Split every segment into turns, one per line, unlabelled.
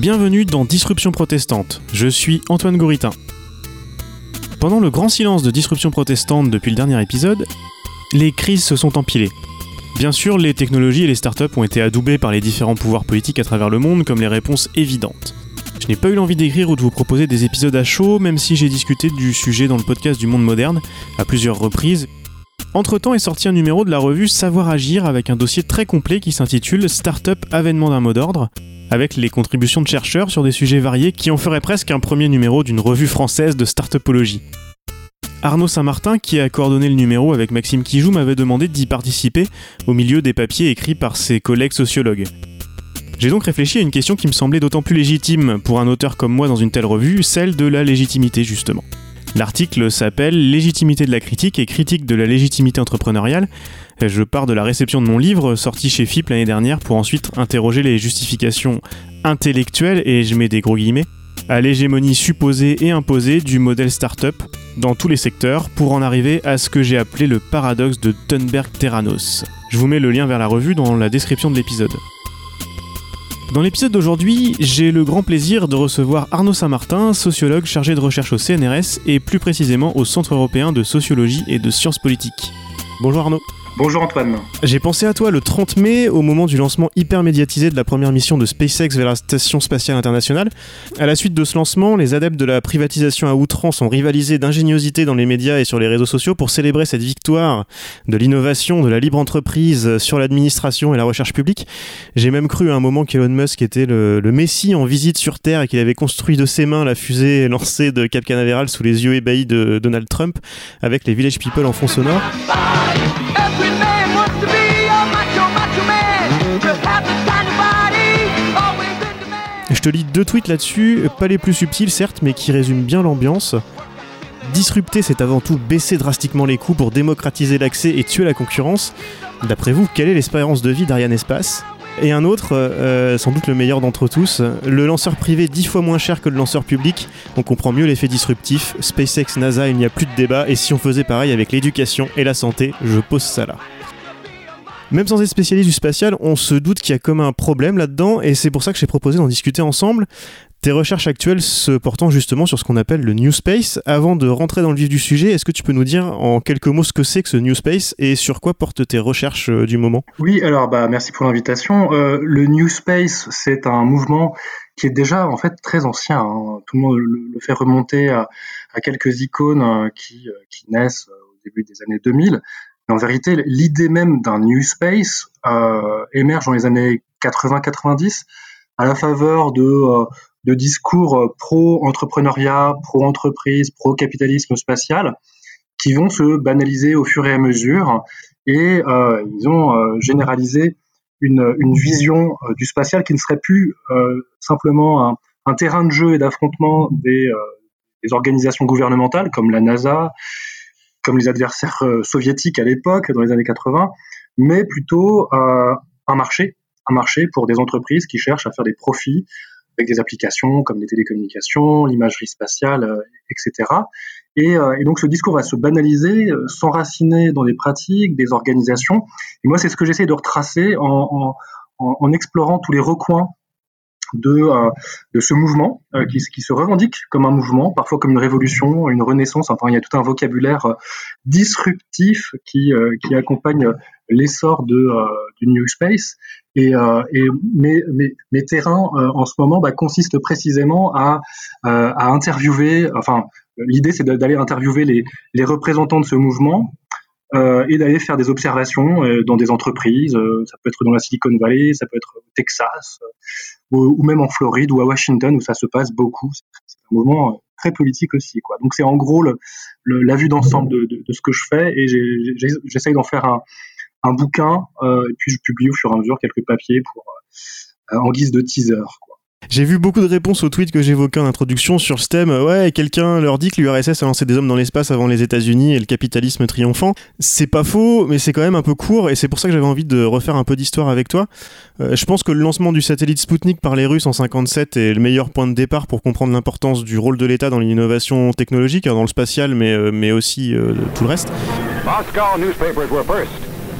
Bienvenue dans Disruption protestante. Je suis Antoine Goritin. Pendant le grand silence de Disruption protestante depuis le dernier épisode, les crises se sont empilées. Bien sûr, les technologies et les startups ont été adoubées par les différents pouvoirs politiques à travers le monde comme les réponses évidentes. Je n'ai pas eu l'envie d'écrire ou de vous proposer des épisodes à chaud, même si j'ai discuté du sujet dans le podcast du monde moderne à plusieurs reprises. Entre-temps est sorti un numéro de la revue Savoir Agir avec un dossier très complet qui s'intitule Startup avènement d'un mot d'ordre, avec les contributions de chercheurs sur des sujets variés qui en feraient presque un premier numéro d'une revue française de startupologie. Arnaud Saint-Martin, qui a coordonné le numéro avec Maxime Kijou, m'avait demandé d'y participer au milieu des papiers écrits par ses collègues sociologues. J'ai donc réfléchi à une question qui me semblait d'autant plus légitime pour un auteur comme moi dans une telle revue, celle de la légitimité justement. L'article s'appelle Légitimité de la critique et critique de la légitimité entrepreneuriale. Je pars de la réception de mon livre, sorti chez FIP l'année dernière, pour ensuite interroger les justifications intellectuelles, et je mets des gros guillemets, à l'hégémonie supposée et imposée du modèle startup dans tous les secteurs pour en arriver à ce que j'ai appelé le paradoxe de Thunberg-Terranos. Je vous mets le lien vers la revue dans la description de l'épisode. Dans l'épisode d'aujourd'hui, j'ai le grand plaisir de recevoir Arnaud Saint-Martin, sociologue chargé de recherche au CNRS et plus précisément au Centre européen de sociologie et de sciences politiques. Bonjour Arnaud.
Bonjour Antoine.
J'ai pensé à toi le 30 mai au moment du lancement hyper médiatisé de la première mission de SpaceX vers la Station spatiale internationale. À la suite de ce lancement, les adeptes de la privatisation à outrance ont rivalisé d'ingéniosité dans les médias et sur les réseaux sociaux pour célébrer cette victoire de l'innovation, de la libre entreprise sur l'administration et la recherche publique. J'ai même cru à un moment qu'Elon Musk était le, le messie en visite sur Terre et qu'il avait construit de ses mains la fusée lancée de Cap Canaveral sous les yeux ébahis de Donald Trump avec les Village People en fond sonore. Je te lis deux tweets là-dessus, pas les plus subtils certes, mais qui résument bien l'ambiance. Disrupter, c'est avant tout baisser drastiquement les coûts pour démocratiser l'accès et tuer la concurrence. D'après vous, quelle est l'espérance de vie d'Ariane Espace? Et un autre, euh, sans doute le meilleur d'entre tous, le lanceur privé dix fois moins cher que le lanceur public, on comprend mieux l'effet disruptif. SpaceX, NASA, il n'y a plus de débat, et si on faisait pareil avec l'éducation et la santé, je pose ça là. Même sans être spécialiste du spatial, on se doute qu'il y a comme un problème là-dedans, et c'est pour ça que j'ai proposé d'en discuter ensemble. Tes recherches actuelles se portant justement sur ce qu'on appelle le New Space. Avant de rentrer dans le vif du sujet, est-ce que tu peux nous dire en quelques mots ce que c'est que ce New Space et sur quoi portent tes recherches euh, du moment?
Oui, alors bah merci pour l'invitation. Euh, le New Space, c'est un mouvement qui est déjà en fait très ancien. Hein. Tout le monde le, fait remonter à, quelques icônes euh, qui naissent au début des années 2000 en vérité, l'idée même d'un New Space euh, émerge dans les années 80-90 à la faveur de, euh, de discours euh, pro-entrepreneuriat, pro-entreprise, pro-capitalisme spatial qui vont se banaliser au fur et à mesure et ils ont généralisé une, une vision du spatial qui ne serait plus simplement un, terrain de jeu et d'affrontement des organisations gouvernementales comme la NASA, comme les adversaires euh, soviétiques à l'époque, dans les années 80, mais plutôt euh, un marché, un marché pour des entreprises qui cherchent à faire des profits avec des applications comme les télécommunications, l'imagerie spatiale, euh, etc. Et, donc ce discours va se banaliser, s'enraciner dans des pratiques, des organisations. Et moi, c'est ce que j'essaie de retracer en, explorant tous les recoins de, euh, de ce mouvement euh, qui, se revendique comme un mouvement, parfois comme une révolution, une renaissance. Enfin, il y a tout un vocabulaire euh, disruptif qui, accompagne l'essor de du New Space. Et, mes, terrains en ce moment bah, consistent précisément à, interviewer. Enfin, l'idée c'est d'aller interviewer les, représentants de ce mouvement et d'aller faire des observations euh, dans des entreprises. Euh, ça peut être dans la Silicon Valley, ça peut être au Texas, ou, ou, même en Floride ou à Washington où ça se passe beaucoup. C'est un mouvement très politique aussi. Quoi. Donc c'est en gros le, le, la vue d'ensemble de, de, de, ce que je fais et j'essaye d'en faire un, un bouquin et puis je publie au fur et à mesure quelques papiers pour en guise de teaser. Quoi.
J'ai vu beaucoup de réponses aux tweets que j'évoquais en introduction sur ce thème. Ouais, quelqu'un leur dit que l'URSS a lancé des hommes dans l'espace avant les États-Unis et le capitalisme triomphant. C'est pas faux, mais c'est quand même un peu court et c'est pour ça que j'avais envie de refaire un peu d'histoire avec toi. Euh, je pense que le lancement du satellite Sputnik par les Russes en 57 est le meilleur point de départ pour comprendre l'importance du rôle de l'État dans l'innovation technologique, hein, dans le spatial, mais, euh, mais aussi euh, tout le reste. Moscow newspapers were first.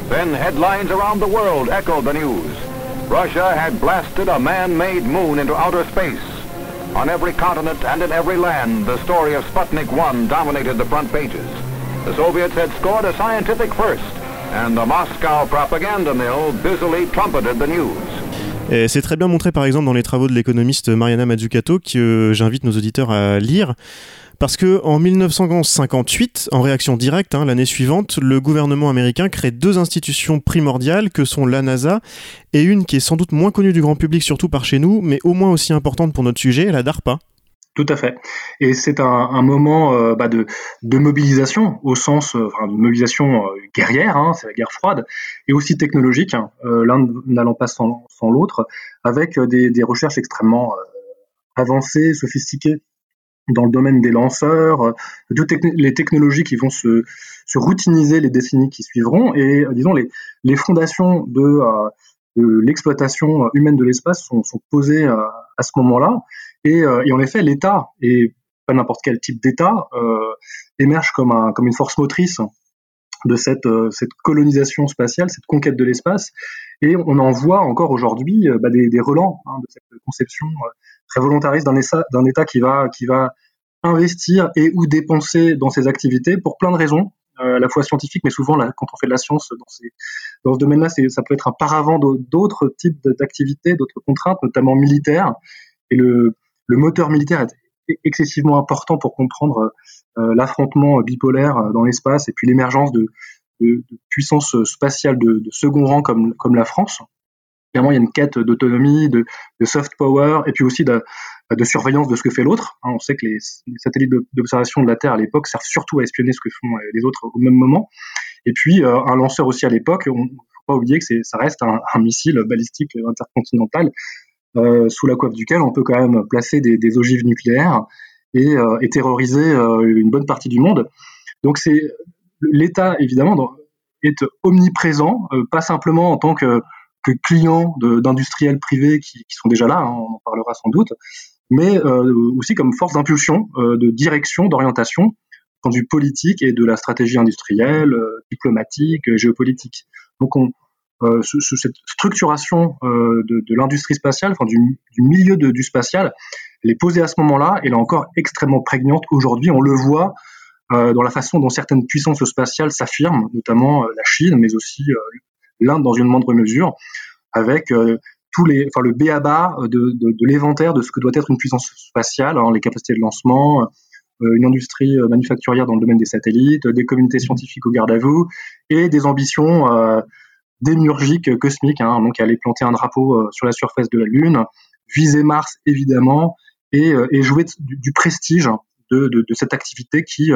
Then headlines around the world echoed the news.
Russia had blasted a man-made moon into outer space. On every continent and in every land, the story of Sputnik 1 dominated the front pages. The Soviets had scored a scientific first, and the Moscow propaganda mill busily trumpeted the news.
C'est très bien montré par exemple dans les travaux de l'économiste Mariana Mazzucato que j'invite nos auditeurs à lire. Parce que en 1958, en réaction directe, hein, l'année suivante, le gouvernement américain crée deux institutions primordiales que sont la NASA et une qui est sans doute moins connue du grand public, surtout par chez nous, mais au moins aussi importante pour notre sujet, la DARPA.
Tout à fait. Et c'est un, moment euh, bah, de, mobilisation, au sens euh, de mobilisation euh, guerrière, hein, c'est la guerre froide, et aussi technologique, hein, l'un n'allant pas sans, l'autre, avec des, des, recherches extrêmement avancées, sophistiquées dans le domaine des lanceurs, euh, les technologies qui vont se, se, routiniser les décennies qui suivront, et euh, disons les, les fondations de, euh, l'exploitation humaine de l'espace sont, posées à ce moment-là, et, et, en effet l'État et pas n'importe quel type d'État émerge comme, un, comme une force motrice de cette, cette colonisation spatiale, cette conquête de l'espace, et on en voit encore aujourd'hui bah, des, des, relents hein, de cette conception très volontariste d'un État, qui va, qui va investir et ou dépenser dans ces activités pour plein de raisons, euh, à la fois scientifiques, mais souvent quand on fait de la science dans, ces, dans ce domaine-là, ça peut être un paravent d'autres types d'activités, d'autres contraintes, notamment militaires. Et le, le moteur militaire est excessivement important pour comprendre euh, l'affrontement bipolaire dans l'espace et puis l'émergence de, puissances spatiales de, second rang comme, la France, Clairement, il y a une quête d'autonomie, de, soft power, et puis aussi de, surveillance de ce que fait l'autre. Hein, on sait que les, satellites d'observation de la Terre à l'époque servent surtout à espionner ce que font euh, les autres au même moment. Et puis, euh, un lanceur aussi à l'époque, on ne faut pas oublier que ça reste un, missile balistique intercontinental, euh, sous la coiffe duquel on peut quand même placer des, ogives nucléaires et, euh, terroriser euh, une bonne partie du monde. Donc, c'est l'État, évidemment, est omniprésent, pas simplement en tant que clients d'industriels privés qui, sont déjà là, hein, on en parlera sans doute, mais euh, aussi comme force d'impulsion, euh, de direction, d'orientation, point de politique et de la stratégie industrielle, euh, diplomatique, géopolitique. Donc on, cette structuration de, de l'industrie spatiale, enfin du, milieu du spatial, elle est posée à ce moment-là, elle est encore extrêmement prégnante aujourd'hui. On le voit dans la façon dont certaines puissances spatiales s'affirment, notamment la Chine, mais aussi l'Inde dans une moindre mesure, avec euh, tous le béaba de, de, de l'éventaire de ce que doit être une puissance spatiale, hein, les capacités de lancement, euh, une industrie euh, manufacturière dans le domaine des satellites, des communautés scientifiques au garde à vous, et des ambitions euh, démiurgiques cosmiques, hein, donc aller planter un drapeau sur la surface de la Lune, viser Mars évidemment, et, et jouer du, prestige de, de, cette activité qui,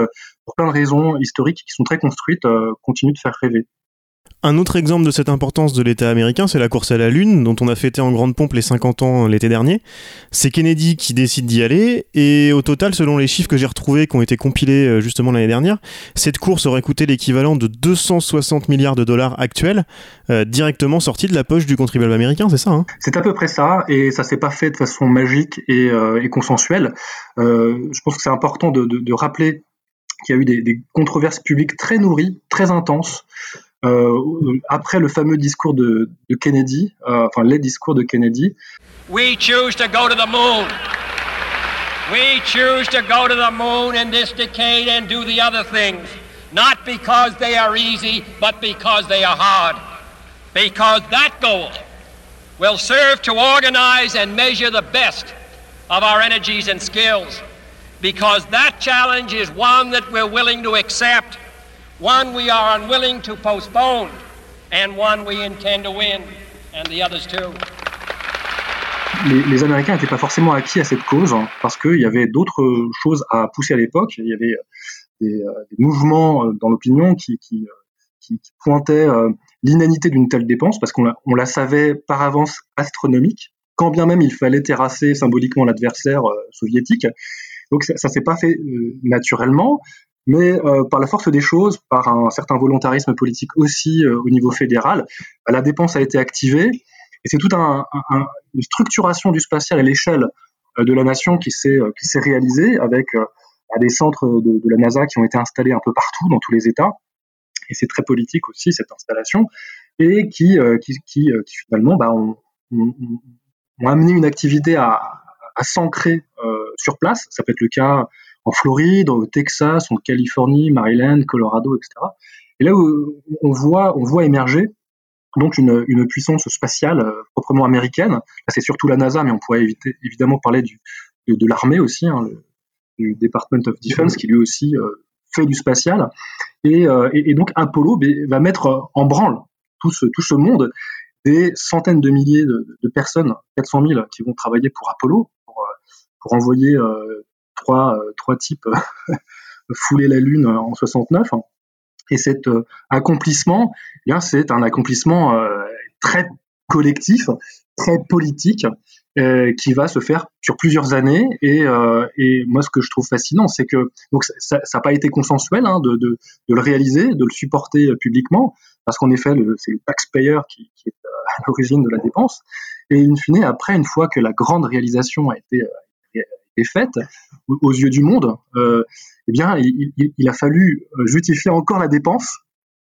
pour plein de raisons historiques qui sont très construites, continue de faire rêver.
Un autre exemple de cette importance de l'État américain, c'est la course à la Lune, dont on a fêté en grande pompe les 50 ans l'été dernier. C'est Kennedy qui décide d'y aller, et au total, selon les chiffres que j'ai retrouvés, qui ont été compilés euh, justement l'année dernière, cette course aurait coûté l'équivalent de 260 milliards de dollars actuels, euh, directement sortis de la poche du contribuable américain, c'est ça hein?
C'est à peu près ça, et ça s'est pas fait de façon magique et, euh, consensuelle. Euh, je pense que c'est important de, rappeler qu'il y a eu des, controverses publiques très nourries, très intenses, euh, Euh, après le fameux discours de, de Kennedy, euh, enfin les discours de Kennedy.
We choose to go to the moon. We choose to go to the moon in this decade and do the other things, not because they are easy, but because they are hard. Because that goal will serve to organize and measure the best of our energies and skills. Because that challenge is one that we're willing to accept One we are unwilling to postpone, and one we intend to win, and the others too.
Les, les, Américains n'étaient pas forcément acquis à cette cause hein, parce qu'il y avait d'autres choses à pousser à l'époque. Il y avait des, euh, des mouvements euh, dans l'opinion qui, euh, pointaient l'inanité d'une telle dépense parce qu'on la, on la savait par avance astronomique, quand bien même il fallait terrasser symboliquement l'adversaire soviétique. Donc ça, ça s'est pas fait naturellement mais euh, par la force des choses, par un certain volontarisme politique aussi euh, au niveau fédéral, la dépense a été activée. Et c'est toute un, un, une structuration du spatial à l'échelle euh, de la nation qui s'est réalisée avec des centres de, la NASA qui ont été installés un peu partout dans tous les États. Et c'est très politique aussi cette installation. Et qui qui, qui, finalement bah, ont, ont, amené une activité à, à s'ancrer sur place. Ça peut être le cas en Floride, au Texas, en Californie, Maryland, Colorado, etc. Et là où on voit, on voit émerger donc une, une puissance spatiale euh, proprement américaine. Là, c'est surtout la NASA, mais on pourrait évidemment parler du, de, de l'armée aussi, hein, du Department of Defense, qui lui aussi euh, fait du spatial. Et, euh, et, donc Apollo va mettre en branle tout ce, tout ce monde, des centaines de milliers de, de personnes, 400 000, qui vont travailler pour Apollo, pour, pour envoyer trois, trois types fouler la Lune en 69. Et cet euh, accomplissement, eh bien, c'est un accomplissement euh, très collectif, très politique, euh, qui va se faire sur plusieurs années. Et, euh, et moi, ce que je trouve fascinant, c'est que donc ça n'a pas été consensuel hein, de, de, de, le réaliser, de le supporter publiquement, parce qu'en effet, c'est le taxpayer qui, qui est à l'origine de la dépense. Et in fine, après, une fois que la grande réalisation a été, est faite aux yeux du monde, euh, eh bien, il, a fallu euh, justifier encore la dépense.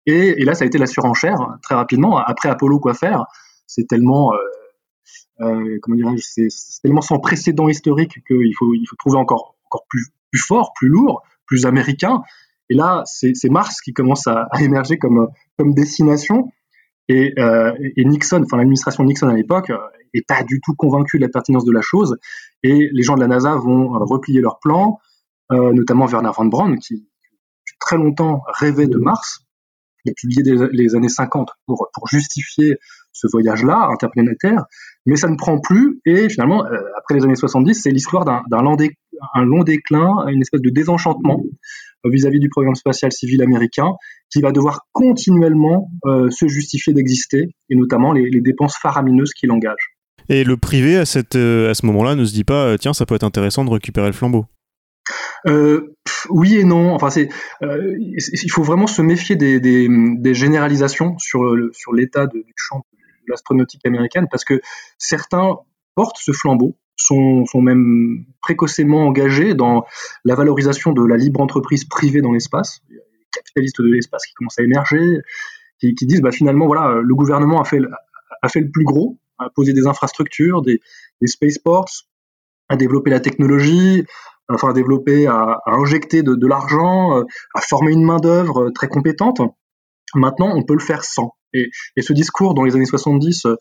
Et, là, ça a été la surenchère très rapidement. Après Apollo, quoi faire? C'est tellement, euh, comment dirais c'est tellement sans précédent historique qu'il faut, il faut trouver encore, encore plus, plus fort, plus lourd, plus américain. Et là, c'est Mars qui commence à, à, émerger comme, comme destination. Et, euh, et Nixon, enfin l'administration Nixon à l'époque, est pas du tout convaincu de la pertinence de la chose. Et les gens de la NASA vont euh, replier leur plan, euh, notamment Werner von Braun, qui très longtemps rêvait de Mars. Il a publié les années 50 pour, justifier ce voyage-là interplanétaire, mais ça ne prend plus. Et finalement, euh, après les années 70, c'est l'histoire d'un long, un long déclin, une espèce de désenchantement vis-à-vis du programme spatial civil américain, qui va devoir continuellement euh, se justifier d'exister, et notamment les, les dépenses faramineuses qu'il engage.
Et le privé, à, cette, euh, à ce moment-là, ne se dit pas, tiens, ça peut être intéressant de récupérer le flambeau.
Euh, oui et non. Enfin, c'est, euh, il faut vraiment se méfier des, des, des généralisations sur, le, sur l'état du champ de l'astronautique américaine, parce que certains portent ce flambeau, sont, même précocement engagés dans la valorisation de la libre entreprise privée dans l'espace. A les capitalistes de l'espace qui commencent à émerger, qui, disent bah, finalement, voilà, le gouvernement a fait, a fait le plus gros, à poser des infrastructures, des, des spaceports, à développer la technologie, enfin à développer, à, à injecter de, l'argent, à former une main d'œuvre euh, très compétente. Maintenant, on peut le faire sans. Et, ce discours dans les années 70 euh,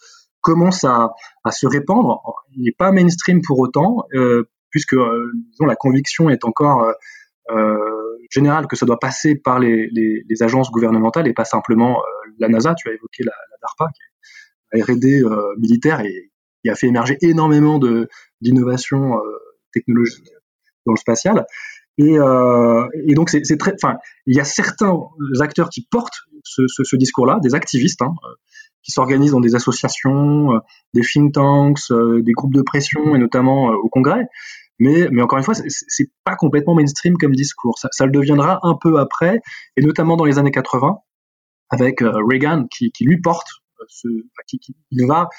commence à, se répandre. Il n'est pas mainstream pour autant, euh, puisque euh, la conviction est encore euh, générale que ça doit passer par les, agences gouvernementales et pas simplement la NASA. Tu as évoqué la, DARPA, qui est R&D militaire et qui a fait émerger énormément d'innovations technologiques dans le spatial. Et, donc il y a certains acteurs qui portent ce discours-là, des activistes, hein, qui s'organisent dans des associations, euh, des think tanks, euh, des groupes de pression et notamment euh, au Congrès. Mais, mais encore une fois, c'est pas complètement mainstream comme discours. Ça, le deviendra un peu après, et notamment dans les années 80, avec Reagan qui, lui porte ce, qui, il, va,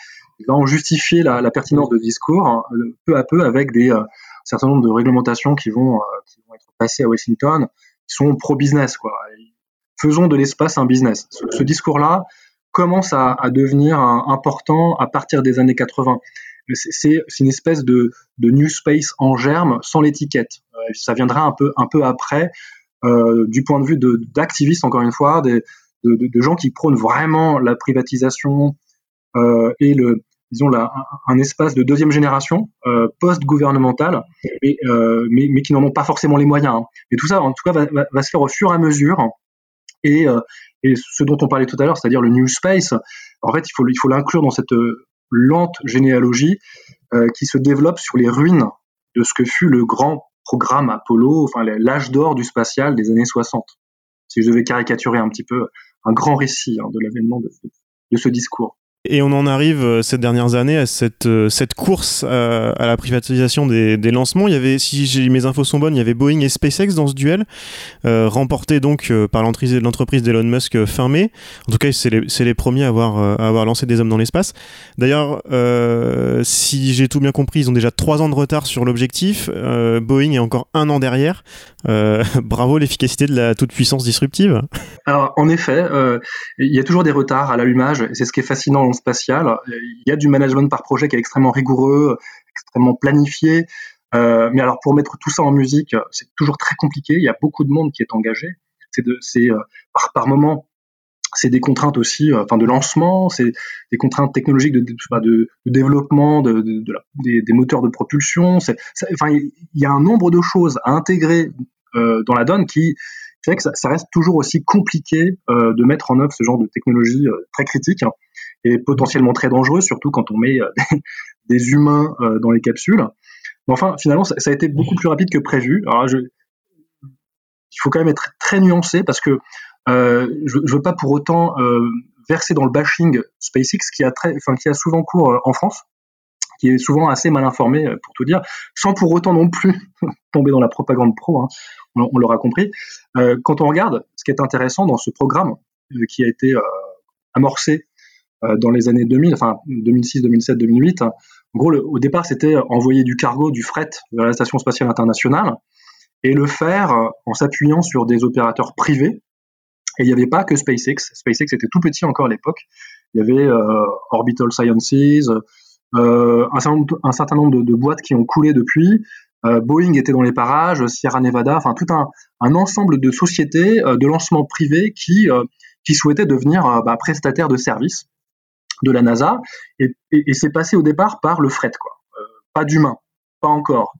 va en justifier la, pertinence de discours hein, peu à peu avec euh, certain nombre de réglementations qui vont, qui vont être passées à Washington, qui sont pro-business. Faisons de l'espace un business. Ce discours-là commence à, devenir important à partir des années 80. C'est une espèce de, new space en germe sans l'étiquette. Euh, ça viendra un peu, après, euh, du point de vue d'activistes, encore une fois, de, gens qui prônent vraiment la privatisation euh, et le disons un, espace de deuxième génération post-gouvernementale, mais, qui n'en ont pas forcément les moyens. Hein. Mais tout ça, en tout cas, va, va, se faire au fur et à mesure. Et, et ce dont on parlait tout à l'heure, c'est-à-dire le New Space, en fait, il faut l'inclure dans cette euh, lente généalogie euh, qui se développe sur les ruines de ce que fut le grand programme Apollo, enfin l'âge d'or du spatial des années 60. Si je devais caricaturer un petit peu un grand récit hein, de l'avènement de, ce discours.
Et on en arrive euh, ces dernières années à cette, euh, cette course à, à la privatisation des, des, lancements. Il y avait, si mes infos sont bonnes, il y avait Boeing et SpaceX dans ce duel, euh, remporté donc euh, par l'entreprise d'Elon Musk euh, fin mai. En tout cas, c'est les, les, premiers à avoir, à avoir lancé des hommes dans l'espace. D'ailleurs, euh, si j'ai tout bien compris, ils ont déjà trois ans de retard sur l'objectif. Boeing est encore un an derrière. bravo l'efficacité de la toute-puissance disruptive.
Alors, en effet, il y a toujours des retards à l'allumage. C'est ce qui est fascinant spatiale. Il y a du management par projet qui est extrêmement rigoureux, extrêmement planifié. Euh, mais alors pour mettre tout ça en musique, c'est toujours très compliqué. Il y a beaucoup de monde qui est engagé. C'est c'est euh, par, par moment, c'est des contraintes aussi, euh, de lancement, c'est des contraintes technologiques de, de, développement de, des, moteurs de propulsion. C'est, enfin, il y a un nombre de choses à intégrer dans la donne qui fait que ça, reste toujours aussi compliqué de mettre en œuvre ce genre de technologie très critique et potentiellement très dangereux, surtout quand on met des, des, humains dans les capsules. Mais enfin, finalement, ça, a été beaucoup plus rapide que prévu. Il faut quand même être très nuancé parce que euh, je, je veux pas pour autant euh, verser dans le bashing SpaceX qui a souvent cours euh, en France, qui est souvent assez mal informé pour tout dire, sans pour autant non plus tomber dans la propagande pro. Hein, on, l'aura compris. Euh, quand on regarde, ce qui est intéressant dans ce programme euh, qui a été euh, amorcé dans les années 2000, enfin 2006, 2007, 2008. en gros, au départ, c'était envoyer du cargo, du fret vers la station spatiale internationale et le faire en s'appuyant sur des opérateurs privés et il n'y avait pas que SpaceX. SpaceX était tout petit encore à l'époque. Il y avait euh, Orbital Sciences, euh, un, certain nombre, de, boîtes qui ont coulé depuis. Euh, Boeing était dans les parages, Sierra Nevada, enfin tout un, ensemble de sociétés euh, de lancement privé qui, euh, souhaitaient devenir euh, bah, prestataires de services de la NASA. Et, c'est passé au départ par le fret, quoi. pas d'humain, pas encore.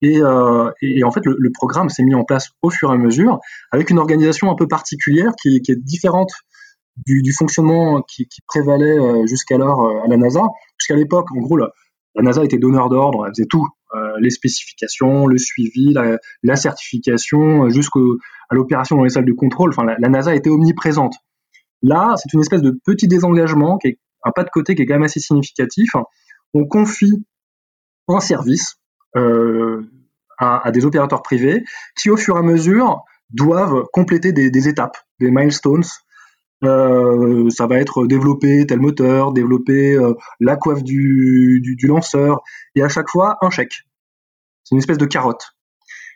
Et, euh, et, en fait, le, programme s'est mis en place au fur et à mesure, avec une organisation un peu particulière qui, est différente du, fonctionnement qui, prévalait euh, jusqu'alors euh, à la NASA. Jusqu'à l'époque, en gros, la, NASA était donneur d'ordre, elle faisait tout, euh, les spécifications, le suivi, la, la certification, jusqu'à l'opération dans les salles de contrôle. Enfin, la, la NASA était omniprésente. Là, c'est une espèce de petit désengagement, qui est pas de côté qui est quand même assez significatif. On confie un service euh, à, des opérateurs privés qui, au fur et à mesure, doivent compléter des, étapes, des milestones. Euh, ça va être développer tel moteur, développer euh, la coiffe du, lanceur, et à chaque fois un chèque. C'est une espèce de carotte.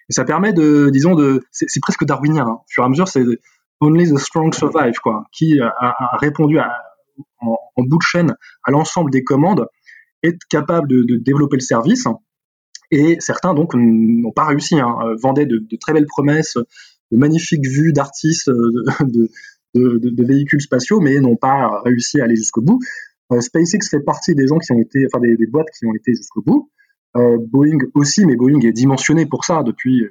Et ça permet de, disons, de, c'est presque darwinien. Hein. Au fur et à mesure, c'est only the strong survive, quoi, qui a répondu à, en, bout de chaîne à l'ensemble des commandes, est capable de, développer le service et certains donc n'ont pas réussi, hein, euh, vendaient de, très belles promesses, de magnifiques vues d'artistes, euh, de, véhicules spatiaux, mais n'ont pas réussi à aller jusqu'au bout. Euh, SpaceX fait partie des gens qui ont été, enfin des, boîtes qui ont été jusqu'au bout. Boeing aussi, mais Boeing est dimensionné pour ça depuis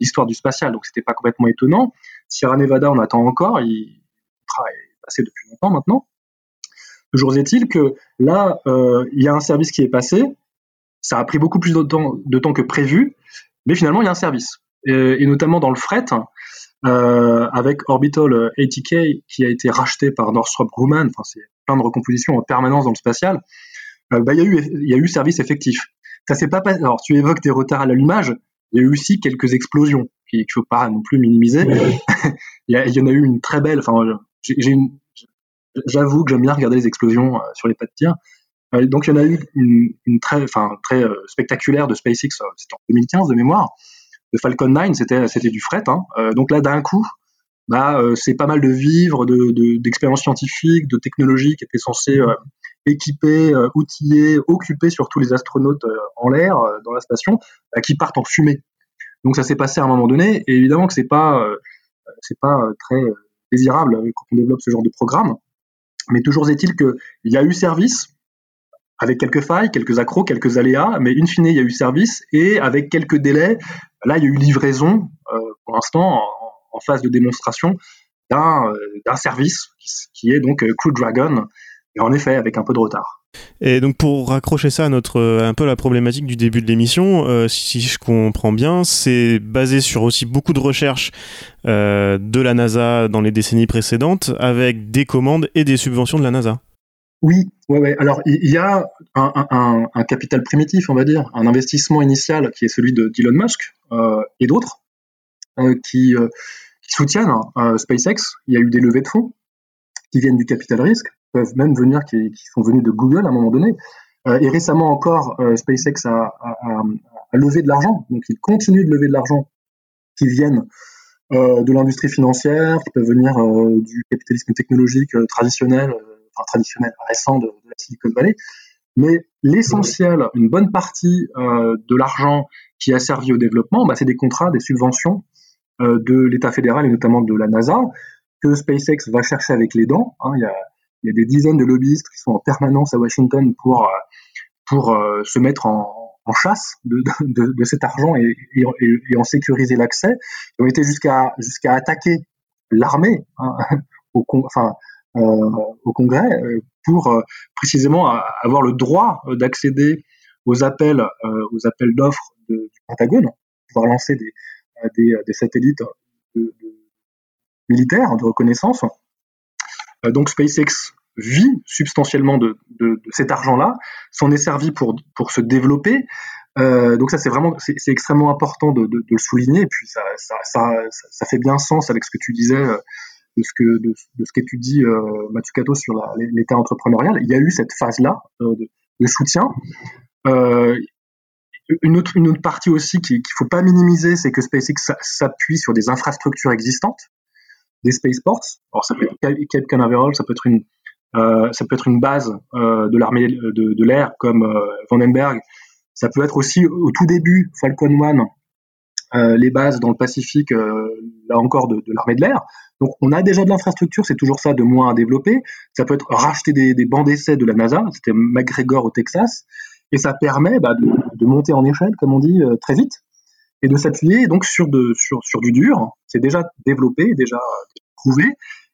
l'histoire du spatial, donc c'était pas complètement étonnant. Sierra Nevada, on attend encore, il, est passé depuis longtemps maintenant. Toujours est-il que là, euh, il y a un service qui est passé, ça a pris beaucoup plus de temps, de temps que prévu, mais finalement, il y a un service. Et, et notamment dans le fret, euh, avec Orbital ATK qui a été racheté par Northrop Grumman, enfin, c'est plein de recompositions en permanence dans le spatial, euh, bah, il, y a eu, il y a eu service effectif. Ça s'est pas passé. Alors, tu évoques des retards à l'allumage, il y a eu aussi quelques explosions qu'il ne faut pas non plus minimiser. il, y a, il, y en a eu une très belle, enfin, j'ai une, j'avoue que j'aime bien regarder les explosions euh, sur les pas de tir. Euh, donc il y en a eu une, très, euh, spectaculaire de SpaceX, c'était en 2015 de mémoire. De Falcon 9, c'était du fret. Hein. donc là d'un coup, bah c'est pas mal de vivres, de d'expériences de, scientifiques, de technologies qui étaient censées équiper, outiller, occuper surtout les astronautes en l'air dans la station, bah, qui partent en fumée. Donc ça s'est passé à un moment donné, et évidemment que c'est pas c'est pas très désirable quand on développe ce genre de programme. Mais toujours est-il qu'il y a eu service, avec quelques failles, quelques accros, quelques aléas, mais in fine, il y a eu service, et avec quelques délais, là, il y a eu livraison, euh, pour l'instant, en, phase de démonstration, d'un euh, service, qui, qui, est donc euh, Crew Dragon, et en effet, avec un peu de retard.
Et donc pour raccrocher ça à notre un peu la problématique du début de l'émission, euh, si, je comprends bien, c'est basé sur aussi beaucoup de recherches euh, de la NASA dans les décennies précédentes, avec des commandes et des subventions de la NASA.
Oui, ouais. Alors il y a un, capital primitif, on va dire, un investissement initial qui est celui de d'Elon Musk euh, et d'autres euh, qui, euh, soutiennent euh, SpaceX. Il y a eu des levées de fonds qui viennent du capital risque peuvent même venir, qui, sont venus de Google à un moment donné. Euh, et récemment encore, euh, SpaceX a, levé de l'argent, donc ils continuent de lever de l'argent qui viennent euh, de l'industrie financière, qui peuvent venir du capitalisme technologique traditionnel, enfin, traditionnel, récent de, la Silicon Valley. Mais l'essentiel, une bonne partie de l'argent qui a servi au développement, bah, c'est des contrats, des subventions de l'État fédéral et notamment de la NASA que SpaceX va chercher avec les dents. Hein. Il, y a, il, y a, des dizaines de lobbyistes qui sont en permanence à Washington pour pour se mettre en, chasse de, de, cet argent et, en sécuriser l'accès. Ils ont été jusqu'à jusqu'à attaquer l'armée hein, au, euh, au Congrès euh, pour euh, précisément avoir le droit d'accéder aux appels appels d'offres du Pentagone, pouvoir lancer des, des, satellites militaires de reconnaissance. Donc SpaceX vit substantiellement de, cet argent-là, s'en est servi pour, se développer. Euh, donc ça c'est vraiment c'est extrêmement important de, le souligner et puis ça, ça, fait bien sens avec ce que tu disais euh, de ce que de, ce que tu dis euh, Matsukato sur l'état entrepreneurial. Il y a eu cette phase là euh, de, soutien. Euh, une autre, une autre partie aussi qu'il faut pas minimiser, c'est que SpaceX s'appuie sur des infrastructures existantes, des spaceports. Alors ça peut être Cape Canaveral, ça peut être une euh, ça peut être une base euh, de l'armée de, de l'air comme euh, Vandenberg. Ça peut être aussi au tout début Falcon 1, les bases dans le Pacifique, là encore de, l'armée de l'air. Donc on a déjà de l'infrastructure, c'est toujours ça de moins à développer. Ça peut être racheter des, des bancs d'essai de la NASA, c'était McGregor au Texas, et ça permet bah, de, monter en échelle, comme on dit, très vite, et de s'appuyer donc sur, du dur. C'est déjà développé, déjà prouvé,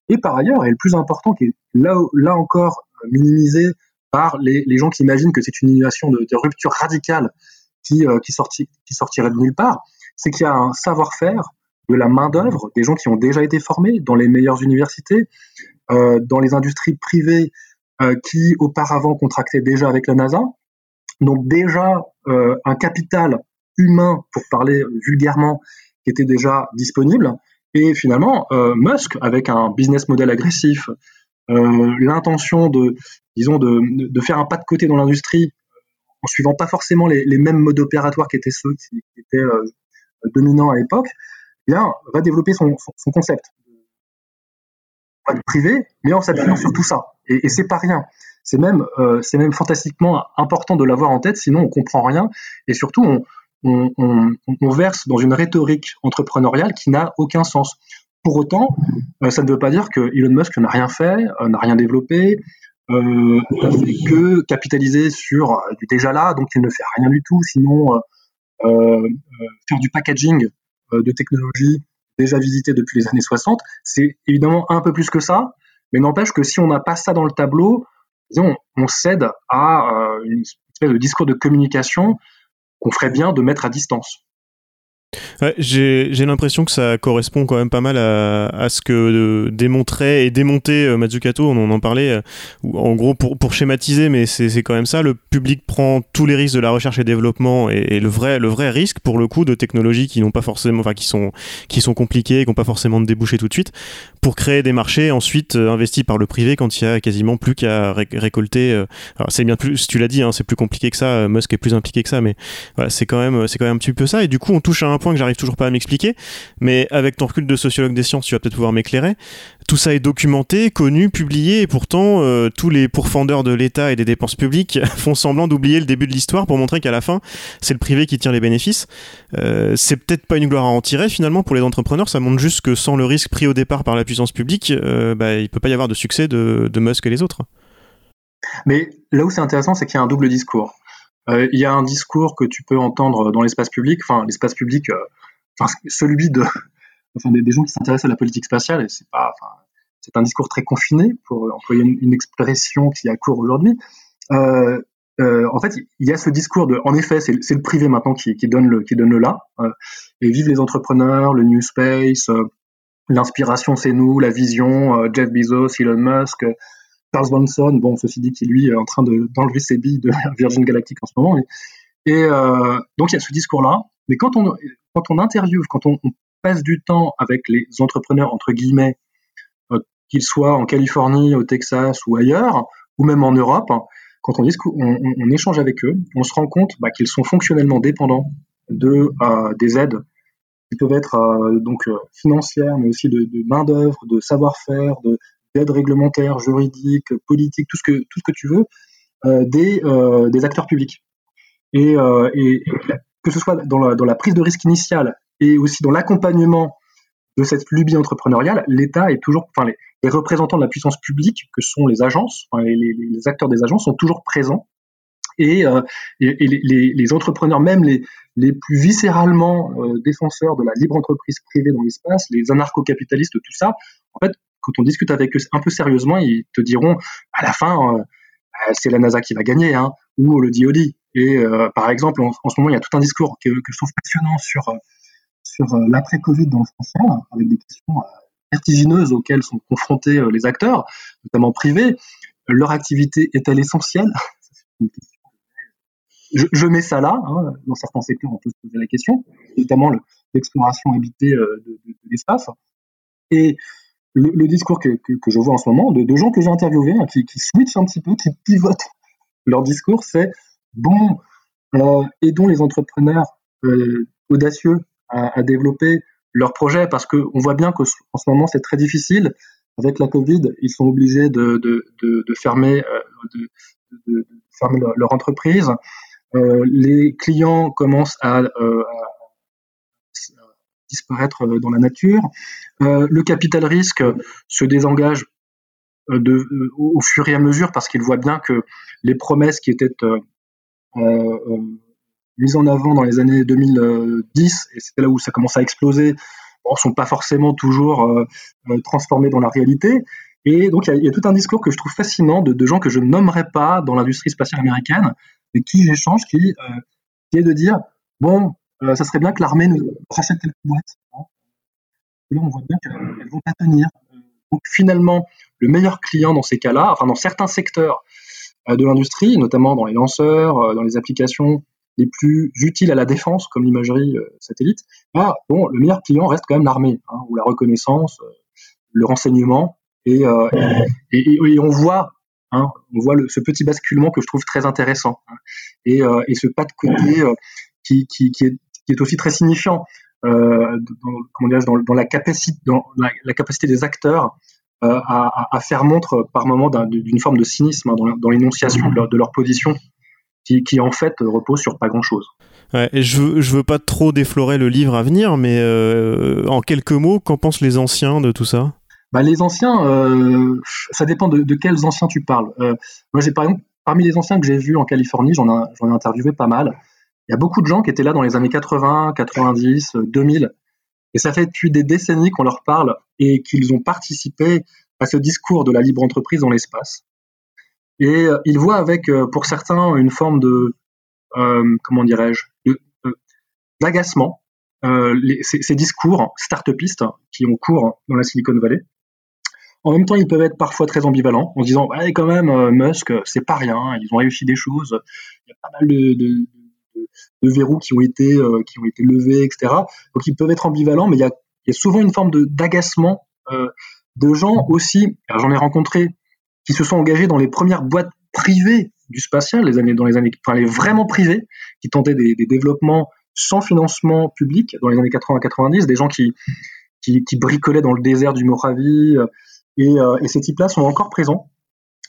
et par ailleurs, et le plus important, qui est là, encore euh, minimisé par les, gens qui imaginent que c'est une innovation de, rupture radicale qui, euh, qui, sorti, qui sortirait de nulle part, c'est qu'il y a un savoir-faire de la main-d'œuvre, des gens qui ont déjà été formés dans les meilleures universités, euh, dans les industries privées qui auparavant contractaient déjà avec la NASA. Donc déjà un capital humain, pour parler vulgairement, qui était déjà disponible. Et finalement, euh, Musk, avec un business model agressif, euh, l'intention de, disons, de, de, faire un pas de côté dans l'industrie, en suivant pas forcément les, mêmes modes opératoires qui étaient ceux qui, étaient euh, dominants à l'époque, eh bien, va développer son, son, son concept privé, mais en s'appuyant sur tout ça. Et, et c'est pas rien. C'est même, euh, c'est même fantastiquement important de l'avoir en tête, sinon on comprend rien. Et surtout, on, on, verse dans une rhétorique entrepreneuriale qui n'a aucun sens. Pour autant, euh, ça ne veut pas dire que Elon Musk n'a rien fait, euh, n'a rien développé, euh, n'a fait que capitaliser sur du déjà là, donc il ne fait rien du tout, sinon faire du packaging de technologies déjà visitées depuis les années 60, c'est évidemment un peu plus que ça, mais n'empêche que si on n'a pas ça dans le tableau, on cède à une espèce de discours de communication qu'on ferait bien de mettre à distance.
J'ai l'impression que ça correspond quand même pas mal à, ce que euh, démontrait et démontait euh, Mazzucato, on en parlait, euh, en gros pour, schématiser, mais c'est quand même ça, le public prend tous les risques de la recherche et développement et, le, vrai, le vrai risque pour le coup de technologies qui n'ont pas forcément, enfin qui sont, qui sont compliquées, qui n'ont pas forcément de débouchés tout de suite, pour créer des marchés ensuite euh, investis par le privé quand il y a quasiment plus qu'à ré récolter. Alors c'est bien plus, tu l'as dit, hein, c'est plus compliqué que ça, Musk est plus impliqué que ça, mais c'est quand même, c'est quand même un petit peu ça, et du coup on touche à un point que j'arrive toujours pas à m'expliquer, mais avec ton recul de sociologue des sciences, tu vas peut-être pouvoir m'éclairer. Tout ça est documenté, connu, publié, et pourtant euh, tous les pourfendeurs de l'État et des dépenses publiques font semblant d'oublier le début de l'histoire pour montrer qu'à la fin, c'est le privé qui tire les bénéfices. Euh, c'est peut-être pas une gloire à en tirer finalement pour les entrepreneurs, ça montre juste que sans le risque pris au départ par la puissance publique, euh, bah, il peut pas y avoir de succès de, de Musk et les autres.
Mais là où c'est intéressant, c'est qu'il y a un double discours. Euh, il y a un discours que tu peux entendre dans l'espace public, enfin l'espace public, euh, enfin celui de, enfin des, gens qui s'intéressent à la politique spatiale, et c'est pas, enfin c'est un discours très confiné pour employer une, expression qui a cours aujourd'hui. Euh, euh, en fait, il y a ce discours de, en effet, c'est le privé maintenant qui, donne le qui donne le là, euh, et vive les entrepreneurs, le new space, l'inspiration c'est nous, la vision, Jeff Bezos, Elon Musk. Charles Bronson, bon, ceci dit, qui lui est en train d'enlever de, ses billes de Virgin Galactic en ce moment. Et, euh, donc, il y a ce discours-là. Mais quand on, quand on interviewe, quand on, passe du temps avec les entrepreneurs, entre guillemets, euh, qu'ils soient en Californie, au Texas ou ailleurs, ou même en Europe, quand on, on, on échange avec eux, on se rend compte bah, qu'ils sont fonctionnellement dépendants de, euh, des aides qui peuvent être donc financières, mais aussi de, de main-d'œuvre, de savoir-faire, de d'aide réglementaire, juridique, politique, tout ce que, tout ce que tu veux, des, des acteurs publics. Et, et, que ce soit dans la, dans la prise de risque initiale et aussi dans l'accompagnement de cette lubie entrepreneuriale, l'État est toujours, enfin les, représentants de la puissance publique, que sont les agences, enfin, les, acteurs des agences, sont toujours présents. Et, euh, et, les, entrepreneurs, même les, plus viscéralement euh, défenseurs de la libre entreprise privée dans l'espace, les anarcho-capitalistes, tout ça, en fait, quand on discute avec eux un peu sérieusement, ils te diront à la fin, euh, bah, c'est la NASA qui va gagner, hein, ou le DoD. Et euh, par exemple, en, ce moment, il y a tout un discours que, que je trouve passionnant sur sur euh, l'après-Covid dans le français, avec des questions vertigineuses auxquelles sont confrontés les acteurs, notamment privés. Leur activité est-elle essentielle? Je, mets ça là. Hein. Dans certains secteurs, on peut se poser la question, notamment l'exploration habitée de, de, l'espace. Et le, discours que, que, je vois en ce moment, de, gens que j'ai interviewés, hein, qui, switchent un petit peu, qui pivotent leur discours, c'est bon, euh, aidons les entrepreneurs euh, audacieux à, à développer leurs projets parce qu'on voit bien qu'en ce moment c'est très difficile. Avec la Covid, ils sont obligés de, de, de, euh, fermer leur, entreprise. Les clients commencent à, disparaître dans la nature. Euh, le capital risque se désengage de, au fur et à mesure parce qu'il voit bien que les promesses qui étaient mises en avant dans les années 2010, et c'était là où ça commence à exploser, bon, sont pas forcément toujours euh, euh, transformées dans la réalité. Et donc, il y, a tout un discours que je trouve fascinant de, gens que je nommerai pas dans l'industrie spatiale américaine, mais qui j'échange, euh, qui est de dire, bon, euh, ça serait bien que l'armée nous rachète quelques boîtes. Hein. Là, on voit bien qu'elles vont pas tenir. Donc, finalement, le meilleur client dans ces cas-là, enfin, dans certains secteurs de l'industrie, notamment dans les lanceurs, dans les applications les plus utiles à la défense, comme l'imagerie euh, satellite, ah, bon, le meilleur client reste quand même l'armée, hein, ou la reconnaissance, euh, le renseignement, et, euh, et, et, on voit, hein, on voit ce petit basculement que je trouve très intéressant, hein, et, et, ce pas de côté qui, qui, est, qui, est, aussi très signifiant. Euh, dans, comment dans, dans, la capacité, dans la, la, capacité des acteurs euh, à, à, faire montre par moment d'une forme de cynisme hein, dans l'énonciation de, leur, de leur position qui, qui, en fait repose sur pas grand chose.
Ouais, je, veux, je veux pas trop déflorer le livre à venir, mais euh, en quelques mots, qu'en pensent les anciens de tout ça?
Bah, Les anciens, euh, ça dépend de, de, quels anciens tu parles. Euh, moi, j'ai par exemple, parmi les anciens que j'ai vus en Californie, j'en ai, ai interviewé pas mal. Il y a beaucoup de gens qui étaient là dans les années 80, 90, 2000. Et ça fait depuis des décennies qu'on leur parle et qu'ils ont participé à ce discours de la libre entreprise dans l'espace. Et euh, il voit avec, euh, pour certains, une forme de, euh, comment dirais-je, d'agacement ces, discours start-upistes qui ont cours dans la Silicon Valley. En même temps, ils peuvent être parfois très ambivalents, en disant, ouais, quand même, Musk, c'est pas rien, ils ont réussi des choses, il y a pas mal de, de, verrous qui ont été euh, qui ont été levés, etc. Donc ils peuvent être ambivalents, mais il y a, y a souvent une forme d'agacement euh, de gens aussi. J'en ai rencontré qui se sont engagés dans les premières boîtes privées du spatial, les années, dans les années, enfin les vraiment privées, qui tentaient des, développements sans financement public dans les années 80-90, des gens qui, qui, bricolaient dans le désert du Mojave, euh, et, et ces types-là sont encore présents.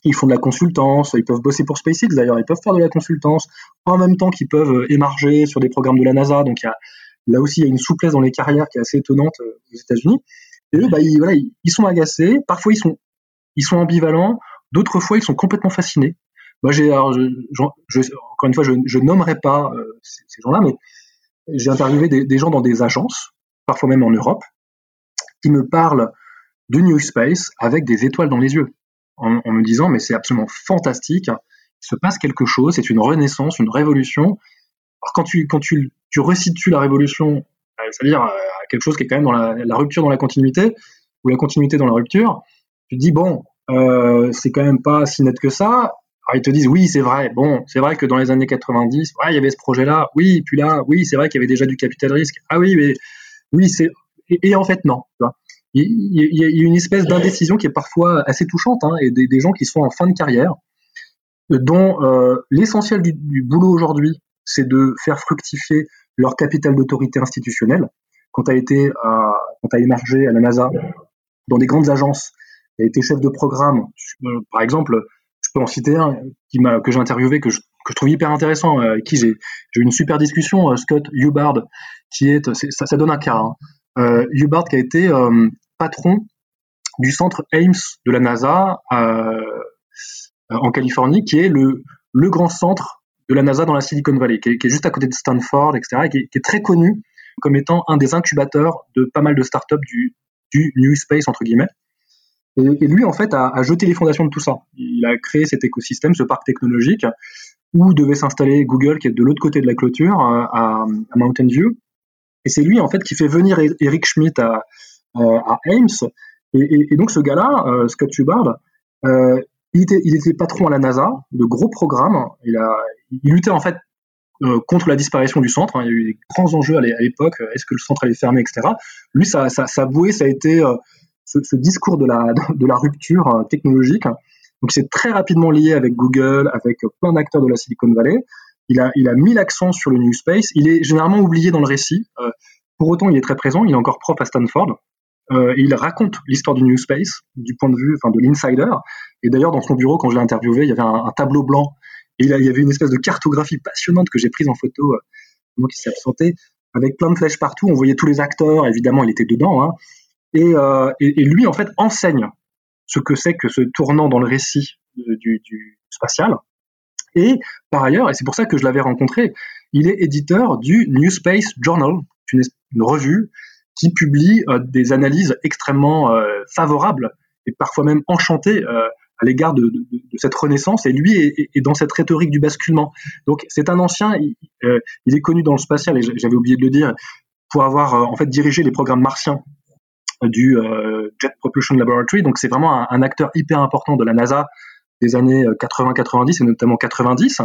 Ils font de la consultance, ils peuvent bosser pour SpaceX d'ailleurs, ils peuvent faire de la consultance en même temps qu'ils peuvent euh, émarger sur des programmes de la NASA. Donc là aussi, il y a une souplesse dans les carrières qui est assez étonnante aux États-Unis. Et eux, bah, ils, sont agacés, parfois ils sont ambivalents, d'autres fois ils sont complètement fascinés. Moi, encore une fois, je, je nommerai pas euh, ces, gens-là, mais j'ai interviewé des, gens dans des agences, parfois même en Europe, qui me parlent du New Space avec des étoiles dans les yeux, en, me disant mais c'est absolument fantastique, il se passe quelque chose, c'est une renaissance, une révolution. Alors quand tu quand tu, tu resitues la révolution, c'est-à-dire euh, quelque chose qui est quand même dans la, rupture dans la continuité ou la continuité dans la rupture, tu te dis bon, euh, c'est quand même pas si net que ça. Alors ils te disent oui, c'est vrai. Bon, c'est vrai que dans les années 90, ouais, il y avait ce projet-là. Oui, puis là, oui, c'est vrai qu'il y avait déjà du capital risque. Ah oui, mais oui, c'est et, et, en fait non. Tu vois. Il, y a une espèce d'indécision qui est parfois assez touchante, hein, et des, gens qui sont en fin de carrière, dont euh, l'essentiel du, boulot aujourd'hui, c'est de faire fructifier leur capital d'autorité institutionnelle. Quand tu as été, quand as émergé à la NASA, dans des grandes agences, il a été chef de programme. Par exemple, je peux en citer un que j'ai interviewé, que je, que trouve hyper intéressant, avec qui j'ai, eu une super discussion, Scott Hubbard, qui est, ça, ça, donne un cas. Hein. Hubbard qui a été patron du centre Ames de la NASA en Californie, qui est le, le grand centre de la NASA dans la Silicon Valley, qui est, juste à côté de Stanford, etc., et qui est, très connu comme étant un des incubateurs de pas mal de startups du, du New Space, entre guillemets. Et, lui, en fait, a, jeté les fondations de tout ça. Il a créé cet écosystème, ce parc technologique, où devait s'installer Google, qui est de l'autre côté de la clôture, à Mountain View. Et c'est lui, en fait, qui fait venir Eric Schmidt à, à Ames. Et, donc, ce gars-là, euh, Scott Hubbard, euh, il était, patron à la NASA de gros programmes. Il, luttait en fait euh, contre la disparition du centre. Hein. Il y a eu des grands enjeux à l'époque. Est-ce que le centre allait fermer, etc. Lui, sa, sa, sa bouée, ça a été euh, ce, discours de la, rupture euh, technologique. Donc, c'est très rapidement lié avec Google, avec plein d'acteurs de la Silicon Valley. Il a, mis l'accent sur le New Space. Il est généralement oublié dans le récit. Euh, pour autant, il est très présent. Il est encore prof à Stanford. Euh, il raconte l'histoire du New Space du point de vue, enfin, de l'insider. Et d'ailleurs, dans son bureau, quand je l'ai interviewé, il y avait un, tableau blanc et il, y avait une espèce de cartographie passionnante que j'ai prise en photo, euh, moi qui s'est absenté, avec plein de flèches partout. On voyait tous les acteurs, évidemment, il était dedans. Hein. Et, euh, et, lui, en fait, enseigne ce que c'est que ce tournant dans le récit du spatial. Et par ailleurs, et c'est pour ça que je l'avais rencontré, il est éditeur du New Space Journal, une, revue qui publie euh, des analyses extrêmement euh, favorables et parfois même enchantées euh, à l'égard de, cette renaissance. Et lui est, dans cette rhétorique du basculement. Donc c'est un ancien, il, est connu dans le spatial, et j'avais oublié de le dire, pour avoir en fait dirigé les programmes martiens du Jet Propulsion Laboratory. Donc c'est vraiment un, acteur hyper important de la NASA des années 80-90 et notamment 90.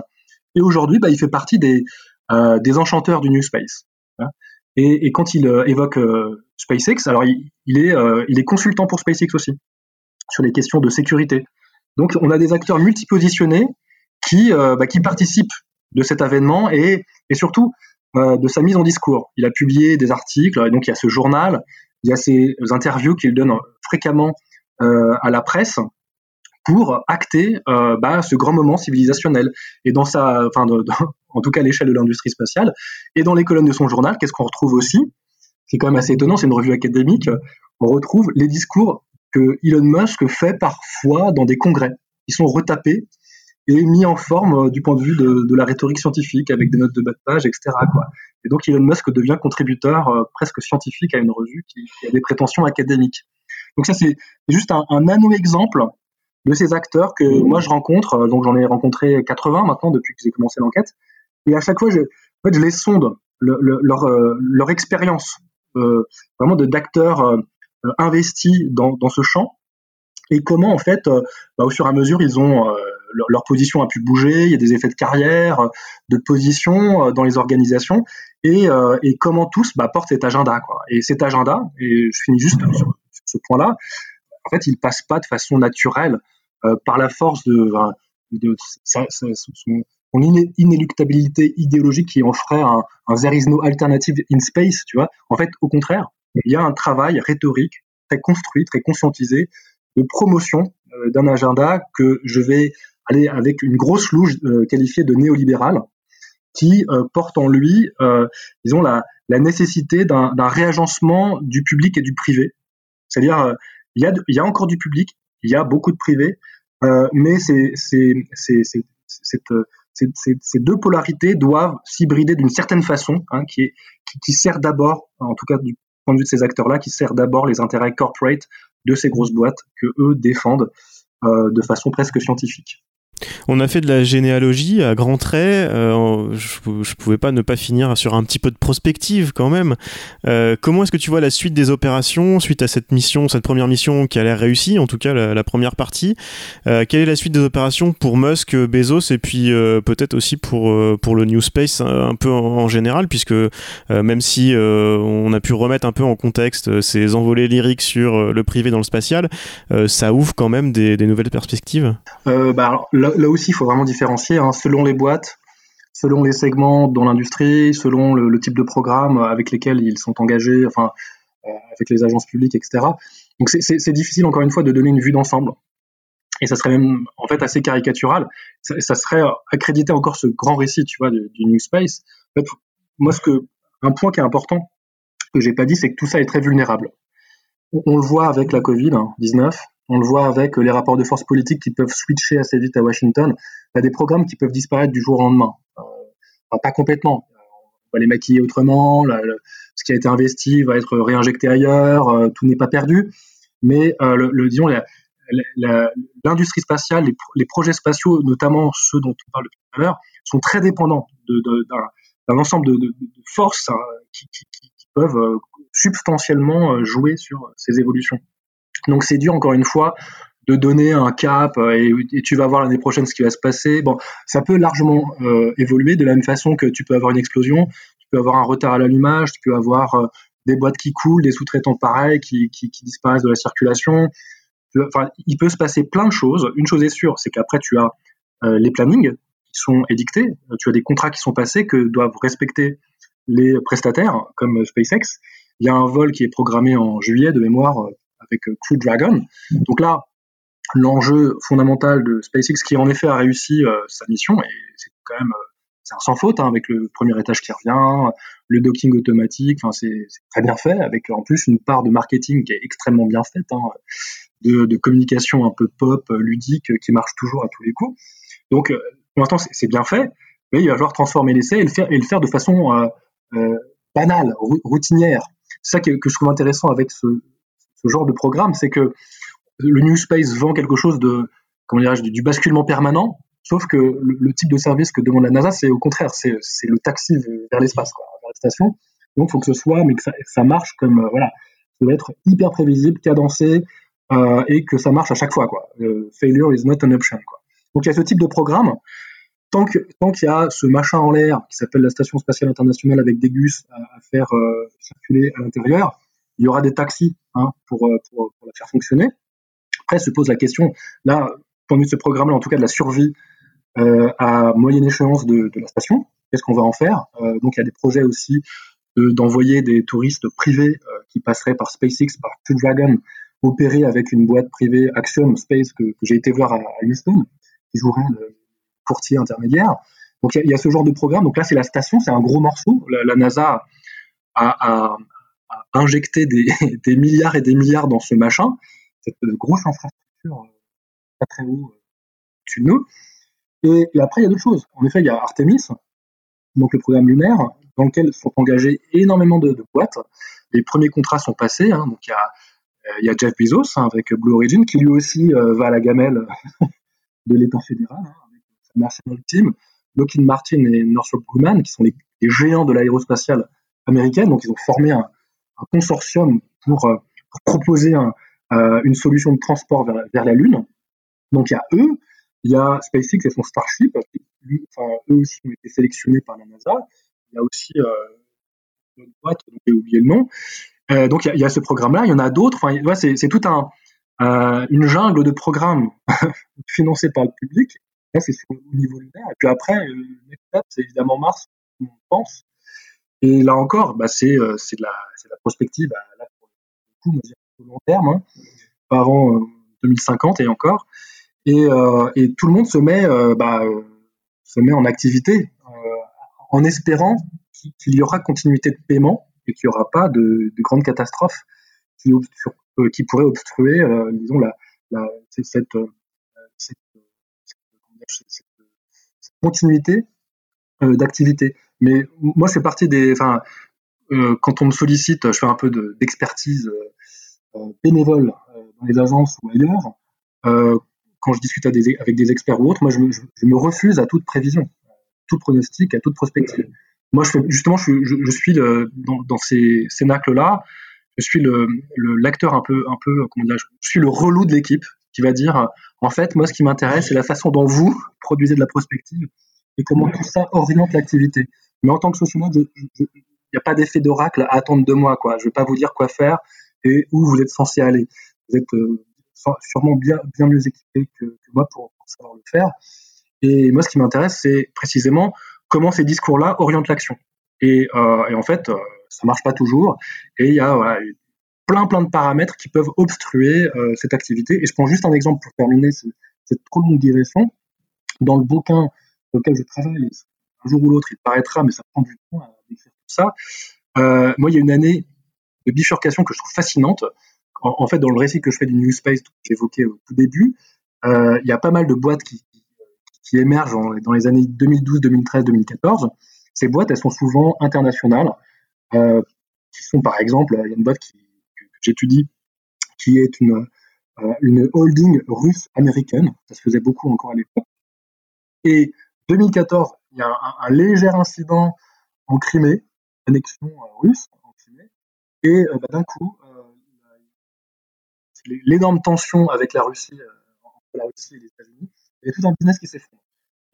Et aujourd'hui, bah, il fait partie des, des enchanteurs du New Space. Hein. Et, quand il euh, évoque euh, SpaceX, alors il, est, euh, il est consultant pour SpaceX aussi sur les questions de sécurité. Donc on a des acteurs multipositionnés qui, bah, qui participent de cet avènement et, et surtout de sa mise en discours. Il a publié des articles, donc il y a ce journal, il y a ces interviews qu'il donne fréquemment à la presse pour acter euh, bah, ce grand moment civilisationnel. Et dans sa, enfin, en tout cas à l'échelle de l'industrie spatiale, et dans les colonnes de son journal, qu'est-ce qu'on retrouve aussi? C'est quand même assez étonnant, c'est une revue académique. On retrouve les discours que Elon Musk fait parfois dans des congrès. Ils sont retapés et mis en forme euh, du point de vue de, la rhétorique scientifique avec des notes de bas de page, etc. Et donc Elon Musk devient contributeur euh, presque scientifique à une revue qui, qui, a des prétentions académiques. Donc ça c'est juste un, un nano-exemple de ces acteurs que moi je rencontre, euh, donc j'en ai rencontré 80 maintenant depuis que j'ai commencé l'enquête, et à chaque fois je, les sonde, le, le, leur, euh, leur expérience euh, vraiment d'acteurs euh, investis dans, dans ce champ, et comment en fait, bah, au fur et à mesure, ils ont leur, position a pu bouger, il y a des effets de carrière, de position dans les organisations, et, et comment tous bah, portent cet agenda. Quoi. Et cet agenda, et je finis juste sur ce point-là, en fait, il passe pas de façon naturelle euh, par la force de, de, sa, sa, son, son inéluctabilité idéologique qui en ferait un, un there is no alternative in space, tu vois. En fait, au contraire, il y a un travail rhétorique très construit, très conscientisé de promotion euh, d'un agenda que je vais aller avec une grosse louche euh, qualifiée de néolibéral qui euh, porte en lui, euh, disons, la, la nécessité d'un réagencement du public et du privé. C'est-à-dire, euh, il y, a, encore du public, il y a beaucoup de privés, euh, mais ces deux polarités doivent s'hybrider d'une certaine façon, hein, qui sert d'abord, en tout cas du point de vue de ces acteurs-là, qui sert d'abord les intérêts corporate de ces grosses boîtes que eux défendent euh, de façon presque scientifique.
On a fait de la généalogie à grands traits. Euh, je, je pouvais pas ne pas finir sur un petit peu de prospective quand même. Euh, comment est-ce que tu vois la suite des opérations suite à cette mission, cette première mission qui a l'air réussie, en tout cas la, première partie? Euh, Quelle est la suite des opérations pour Musk, Bezos et puis peut-être aussi pour pour le New Space un, peu en, général, puisque même si on a pu remettre un peu en contexte ces envolées lyriques sur le privé dans le spatial, ça ouvre quand même des, nouvelles perspectives?
bah, là, aussi, il faut vraiment différencier hein, selon les boîtes, selon les segments dans l'industrie, selon le, type de programme avec lesquels ils sont engagés. Enfin, avec les agences publiques, etc. Donc c'est difficile encore une fois de donner une vue d'ensemble. Et ça serait même en fait assez caricatural. Ça, serait accréditer encore ce grand récit, tu vois, du, New Space. En fait, moi, ce que un point qui est important que j'ai pas dit, c'est que tout ça est très vulnérable. On, le voit avec la Covid-19, hein, on le voit avec les rapports de force politiques qui peuvent switcher assez vite à Washington. Il y a des programmes qui peuvent disparaître du jour au lendemain. Euh, pas complètement. On va les maquiller autrement. ce qui a été investi va être réinjecté ailleurs. Euh, tout n'est pas perdu. Mais euh, le, disons, l'industrie spatiale, les, projets spatiaux, notamment ceux dont on parle tout à l'heure, sont très dépendants d'un ensemble de, forces hein, qui, peuvent substantiellement jouer sur ces évolutions. Donc c'est dur encore une fois de donner un cap euh, et, tu vas voir l'année prochaine ce qui va se passer. Bon, ça peut largement évoluer de la même façon que tu peux avoir une explosion, tu peux avoir un retard à l'allumage, tu peux avoir des boîtes qui coulent, des sous-traitants pareils qui, disparaissent de la circulation. Enfin, il peut se passer plein de choses. Une chose est sûre, c'est qu'après tu as les plannings qui sont édictés, tu as des contrats qui sont passés que doivent respecter les prestataires comme SpaceX. Il y a un vol qui est programmé en juillet de mémoire euh, avec euh, Crew Dragon. Donc là, l'enjeu fondamental de SpaceX, qui en effet a réussi euh, sa mission, et c'est quand même c'est sans faute hein, avec le premier étage qui revient, le docking automatique, enfin c'est très bien fait avec en plus une part de marketing qui est extrêmement bien faite, hein, de, communication un peu pop, ludique, qui marche toujours à tous les coups. Donc pour l'instant c'est bien fait, mais il va falloir transformer l'essai et le faire de façon euh, banale, routinière. C'est ça que, je trouve intéressant avec ce, genre de programme, c'est que le New Space vend quelque chose de, comment dirais-je, du, basculement permanent, sauf que le, type de service que demande la NASA, c'est au contraire, c'est le taxi vers l'espace, vers la station. Donc, il faut que ce soit, mais que ça, marche comme, euh, voilà, ça doit être hyper prévisible, cadencé, euh, et que ça marche à chaque fois, quoi. failure is not an option, quoi. Donc, il y a ce type de programme tant qu'il y a ce machin en l'air qui s'appelle la Station spatiale internationale avec des gus à, faire euh, circuler à l'intérieur, il y aura des taxis hein, pour, euh, pour, la faire fonctionner. Après se pose la question, là, point de vue de ce programme-là, en tout cas de la survie euh, à moyenne échéance de, la station, qu'est-ce qu'on va en faire? Euh, Donc il y a des projets aussi d'envoyer des touristes privés euh, qui passeraient par SpaceX, par Crew Dragon, opérer avec une boîte privée Axiom Space que, j'ai été voir à, à Houston, qui jouerait le, courtier intermédiaire. Donc il y, a ce genre de programme. Donc là, c'est la station, c'est un gros morceau. La, NASA a, injecté des, milliards et des milliards dans ce machin, cette grosse infrastructure euh, pas très haut dessus de nous. Et, après, il y a d'autres choses. En effet, il y a Artemis, donc le programme lunaire, dans lequel sont engagés énormément de, boîtes. Les premiers contrats sont passés. Hein. donc il y, a, euh, il y a Jeff Bezos hein, avec Blue Origin, qui lui aussi euh, va à la gamelle de l'État fédéral. Hein. National Team, Lockheed Martin et Northrop Grumman, qui sont les, géants de l'aérospatiale américaine. Donc, ils ont formé un, consortium pour, euh, proposer euh, une solution de transport vers, la Lune. Donc, il y a eux, il y a SpaceX et son Starship, enfin, eux aussi ont été sélectionnés par la NASA. Il y a aussi euh, une autre boîte, j'ai oublié le nom. donc, il y, a, ce programme-là, il y en a d'autres. Enfin, c'est tout un, une jungle de programmes financés par le public Là, c'est au niveau lunaire. Et puis après, c'est évidemment Mars, on pense. Et là encore, bah, c'est euh, de, la, prospective, bah, coup, on long terme, hein, pas avant 2050 euh, et encore. Et, euh, et, tout le monde se met, bah, en activité en espérant qu'il y aura continuité de paiement et qu'il n'y aura pas de, de grandes catastrophes qui, pourraient obstruer, disons, cette, continuité d'activité. Mais moi, je fais partie des. Enfin, euh, quand on me sollicite, je fais un peu d'expertise euh, bénévole dans les agences ou ailleurs. quand je discute avec des experts ou autres, moi, je me, refuse à toute prévision, tout pronostic, à toute prospective. Moi, justement, je, suis dans, ces cénacles-là, je suis l'acteur un peu, un peu, comment dire, je suis le relou de l'équipe qui va dire en fait, moi, ce qui m'intéresse, c'est la façon dont vous produisez de la prospective et comment tout ça oriente l'activité. Mais en tant que sociologue, il n'y a pas d'effet d'oracle à attendre de moi. Quoi. Je ne vais pas vous dire quoi faire et où vous êtes censé aller. Vous êtes euh, sûrement bien, mieux équipé que, moi pour, savoir le faire. Et moi, ce qui m'intéresse, c'est précisément comment ces discours-là orientent l'action. Et, euh, en fait, euh, ça marche pas toujours. Et il y a plein plein de paramètres qui peuvent obstruer cette activité. Et je prends juste un exemple pour terminer cette trop longue. Dans le bouquin sur lequel je travaille, un jour ou l'autre, il paraîtra, mais ça prend du temps à décrire tout ça. moi, il y a une année de bifurcation que je trouve fascinante. En, fait, dans le récit que je fais du New Space que j'évoquais au tout début, il y a pas mal de boîtes qui, qui émergent dans les années 2012, 2013, 2014. Ces boîtes, elles sont souvent internationales, euh, qui sont par exemple, il y a une boîte qui, que, j'étudie, qui est une, euh, une holding russe-américaine, ça se faisait beaucoup encore à l'époque. Et 2014, il y a un, léger incident en Crimée, annexion euh, russe en Crimée, et bah, d'un coup, l'énorme tension avec la Russie, entre la Russie et les États-Unis, il y a tout un business qui s'effondre.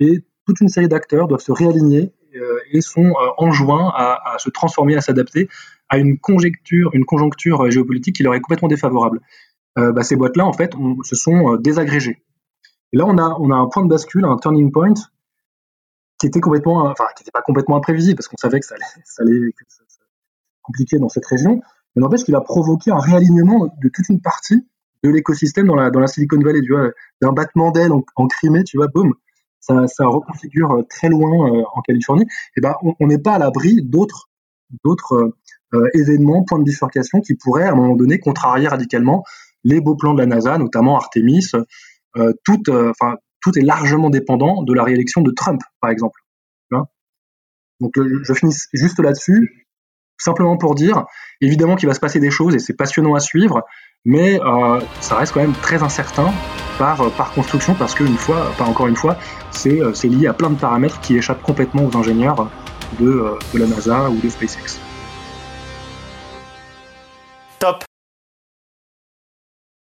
Et toute une série d'acteurs doivent se réaligner euh, et sont euh, enjoints à, se transformer, à s'adapter à une conjoncture géopolitique qui leur est complètement défavorable. Euh, bah, ces boîtes-là, en fait, se sont désagrégées. Et là, on a un point de bascule, un turning point, qui était complètement, enfin, qui n'était pas complètement imprévisible, parce qu'on savait que ça allait, ça allait que compliqué dans cette région, mais n'empêche qu'il a provoqué un réalignement de toute une partie de l'écosystème dans la, dans la Silicon Valley, tu vois, d'un battement d'aile en, Crimée, tu vois, boum, ça, ça reconfigure euh, très loin euh, en Californie. Et ben, on n'est pas à l'abri d'autres d'autres euh, événements, points de bifurcation qui pourraient à un moment donné contrarier radicalement les beaux plans de la NASA, notamment Artemis. tout, enfin, tout est largement dépendant de la réélection de Trump, par exemple. Donc, je finis juste là-dessus simplement pour dire, évidemment qu'il va se passer des choses et c'est passionnant à suivre, mais euh, ça reste quand même très incertain par, euh, par construction parce qu'une fois, pas encore une fois, euh, c'est lié à plein de paramètres qui échappent complètement aux ingénieurs de, de la NASA ou de SpaceX.
Top